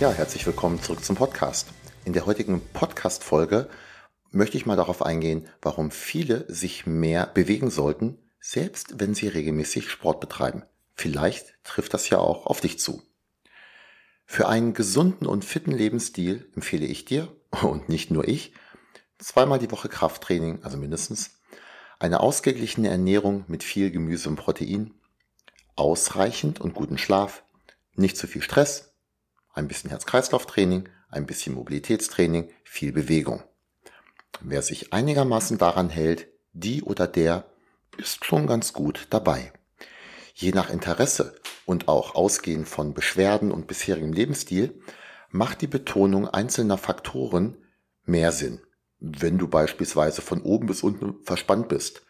Ja, herzlich willkommen zurück zum Podcast. In der heutigen Podcast-Folge möchte ich mal darauf eingehen, warum viele sich mehr bewegen sollten, selbst wenn sie regelmäßig Sport betreiben. Vielleicht trifft das ja auch auf dich zu. Für einen gesunden und fitten Lebensstil empfehle ich dir, und nicht nur ich, zweimal die Woche Krafttraining, also mindestens, eine ausgeglichene Ernährung mit viel Gemüse und Protein, ausreichend und guten Schlaf, nicht zu viel Stress, ein bisschen Herz-Kreislauf-Training, ein bisschen Mobilitätstraining, viel Bewegung. Wer sich einigermaßen daran hält, die oder der ist schon ganz gut dabei. Je nach Interesse und auch ausgehend von Beschwerden und bisherigem Lebensstil macht die Betonung einzelner Faktoren mehr Sinn. Wenn du beispielsweise von oben bis unten verspannt bist.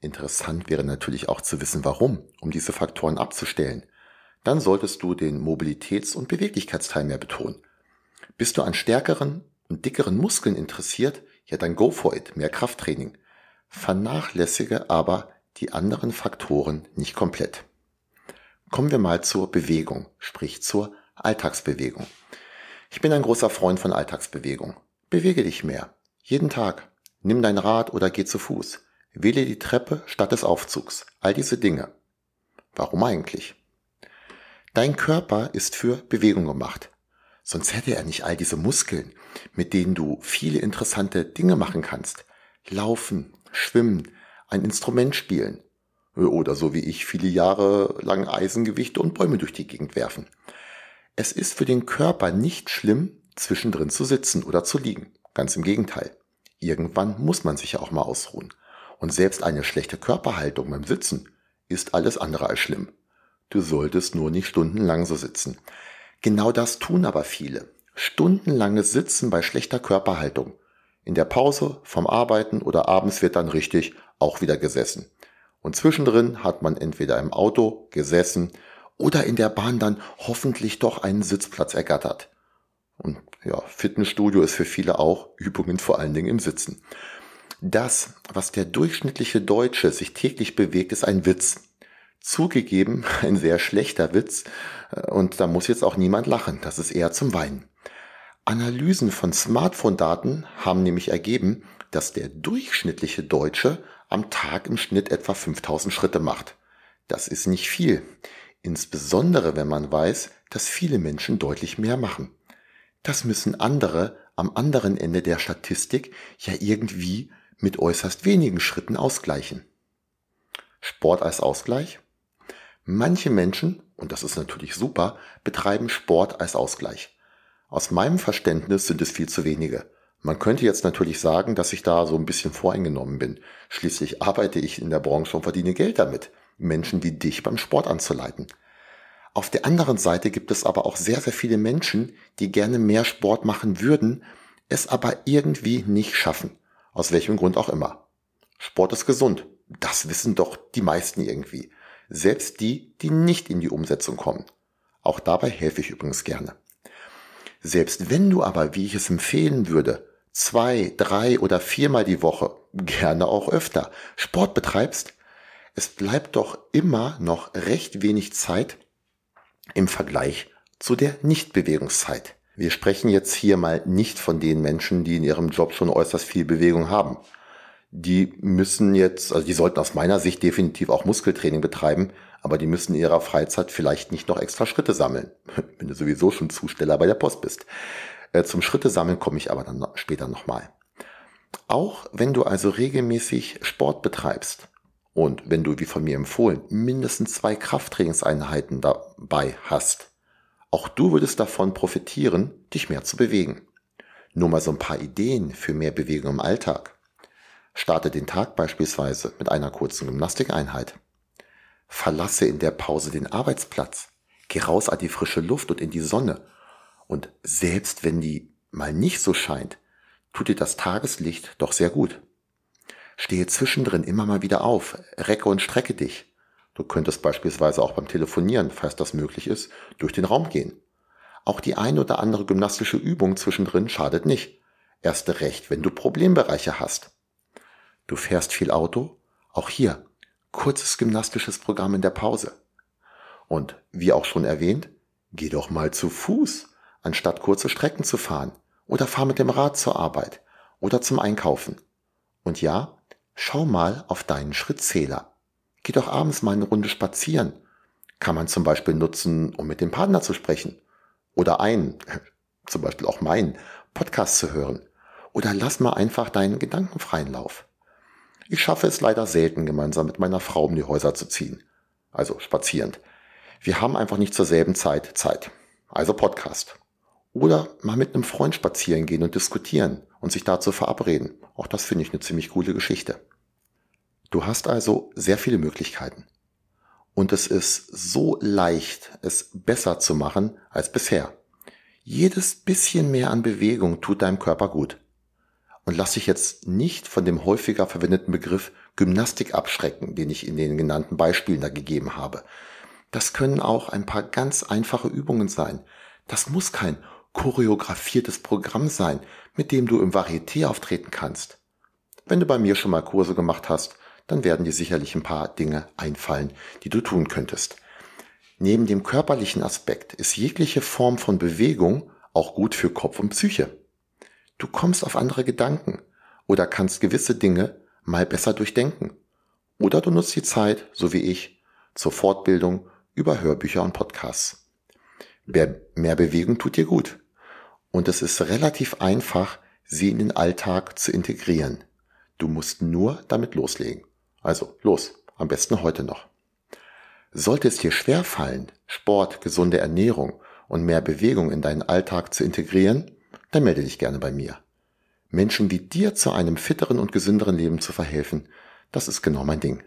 Interessant wäre natürlich auch zu wissen, warum, um diese Faktoren abzustellen dann solltest du den Mobilitäts- und Beweglichkeitsteil mehr betonen. Bist du an stärkeren und dickeren Muskeln interessiert, ja dann go for it, mehr Krafttraining. Vernachlässige aber die anderen Faktoren nicht komplett. Kommen wir mal zur Bewegung, sprich zur Alltagsbewegung. Ich bin ein großer Freund von Alltagsbewegung. Bewege dich mehr. Jeden Tag. Nimm dein Rad oder geh zu Fuß. Wähle die Treppe statt des Aufzugs. All diese Dinge. Warum eigentlich? Dein Körper ist für Bewegung gemacht. Sonst hätte er nicht all diese Muskeln, mit denen du viele interessante Dinge machen kannst. Laufen, schwimmen, ein Instrument spielen. Oder so wie ich viele Jahre lang Eisengewichte und Bäume durch die Gegend werfen. Es ist für den Körper nicht schlimm, zwischendrin zu sitzen oder zu liegen. Ganz im Gegenteil. Irgendwann muss man sich ja auch mal ausruhen. Und selbst eine schlechte Körperhaltung beim Sitzen ist alles andere als schlimm. Du solltest nur nicht stundenlang so sitzen. Genau das tun aber viele. Stundenlanges Sitzen bei schlechter Körperhaltung. In der Pause, vom Arbeiten oder abends wird dann richtig auch wieder gesessen. Und zwischendrin hat man entweder im Auto gesessen oder in der Bahn dann hoffentlich doch einen Sitzplatz ergattert. Und ja, Fitnessstudio ist für viele auch Übungen vor allen Dingen im Sitzen. Das, was der durchschnittliche Deutsche sich täglich bewegt, ist ein Witz. Zugegeben, ein sehr schlechter Witz, und da muss jetzt auch niemand lachen, das ist eher zum Weinen. Analysen von Smartphone-Daten haben nämlich ergeben, dass der durchschnittliche Deutsche am Tag im Schnitt etwa 5000 Schritte macht. Das ist nicht viel, insbesondere wenn man weiß, dass viele Menschen deutlich mehr machen. Das müssen andere am anderen Ende der Statistik ja irgendwie mit äußerst wenigen Schritten ausgleichen. Sport als Ausgleich? Manche Menschen, und das ist natürlich super, betreiben Sport als Ausgleich. Aus meinem Verständnis sind es viel zu wenige. Man könnte jetzt natürlich sagen, dass ich da so ein bisschen voreingenommen bin. Schließlich arbeite ich in der Branche und verdiene Geld damit, Menschen wie dich beim Sport anzuleiten. Auf der anderen Seite gibt es aber auch sehr, sehr viele Menschen, die gerne mehr Sport machen würden, es aber irgendwie nicht schaffen. Aus welchem Grund auch immer. Sport ist gesund. Das wissen doch die meisten irgendwie selbst die, die nicht in die Umsetzung kommen. Auch dabei helfe ich übrigens gerne. Selbst wenn du aber, wie ich es empfehlen würde, zwei, drei oder viermal die Woche, gerne auch öfter, Sport betreibst, es bleibt doch immer noch recht wenig Zeit im Vergleich zu der Nichtbewegungszeit. Wir sprechen jetzt hier mal nicht von den Menschen, die in ihrem Job schon äußerst viel Bewegung haben die müssen jetzt, also die sollten aus meiner Sicht definitiv auch Muskeltraining betreiben, aber die müssen in ihrer Freizeit vielleicht nicht noch extra Schritte sammeln, wenn du sowieso schon Zusteller bei der Post bist. Äh, zum Schritte sammeln komme ich aber dann später nochmal. Auch wenn du also regelmäßig Sport betreibst und wenn du, wie von mir empfohlen, mindestens zwei Krafttrainingseinheiten dabei hast, auch du würdest davon profitieren, dich mehr zu bewegen. Nur mal so ein paar Ideen für mehr Bewegung im Alltag. Starte den Tag beispielsweise mit einer kurzen Gymnastikeinheit. Verlasse in der Pause den Arbeitsplatz. Geh raus an die frische Luft und in die Sonne. Und selbst wenn die mal nicht so scheint, tut dir das Tageslicht doch sehr gut. Stehe zwischendrin immer mal wieder auf, recke und strecke dich. Du könntest beispielsweise auch beim Telefonieren, falls das möglich ist, durch den Raum gehen. Auch die ein oder andere gymnastische Übung zwischendrin schadet nicht. Erste recht, wenn du Problembereiche hast. Du fährst viel Auto? Auch hier kurzes gymnastisches Programm in der Pause. Und wie auch schon erwähnt, geh doch mal zu Fuß, anstatt kurze Strecken zu fahren. Oder fahr mit dem Rad zur Arbeit oder zum Einkaufen. Und ja, schau mal auf deinen Schrittzähler. Geh doch abends mal eine Runde spazieren. Kann man zum Beispiel nutzen, um mit dem Partner zu sprechen. Oder einen, zum Beispiel auch meinen, Podcast zu hören. Oder lass mal einfach deinen gedankenfreien Lauf. Ich schaffe es leider selten, gemeinsam mit meiner Frau um die Häuser zu ziehen. Also spazierend. Wir haben einfach nicht zur selben Zeit Zeit. Also Podcast. Oder mal mit einem Freund spazieren gehen und diskutieren und sich dazu verabreden. Auch das finde ich eine ziemlich coole Geschichte. Du hast also sehr viele Möglichkeiten. Und es ist so leicht, es besser zu machen als bisher. Jedes bisschen mehr an Bewegung tut deinem Körper gut und lass dich jetzt nicht von dem häufiger verwendeten Begriff Gymnastik abschrecken, den ich in den genannten Beispielen da gegeben habe. Das können auch ein paar ganz einfache Übungen sein. Das muss kein choreografiertes Programm sein, mit dem du im Varieté auftreten kannst. Wenn du bei mir schon mal Kurse gemacht hast, dann werden dir sicherlich ein paar Dinge einfallen, die du tun könntest. Neben dem körperlichen Aspekt ist jegliche Form von Bewegung auch gut für Kopf und Psyche. Du kommst auf andere Gedanken oder kannst gewisse Dinge mal besser durchdenken. Oder du nutzt die Zeit, so wie ich, zur Fortbildung über Hörbücher und Podcasts. Mehr, Bewegung tut dir gut. Und es ist relativ einfach, sie in den Alltag zu integrieren. Du musst nur damit loslegen. Also los, am besten heute noch. Sollte es dir schwerfallen, Sport, gesunde Ernährung und mehr Bewegung in deinen Alltag zu integrieren, dann melde dich gerne bei mir. Menschen wie dir zu einem fitteren und gesünderen Leben zu verhelfen, das ist genau mein Ding.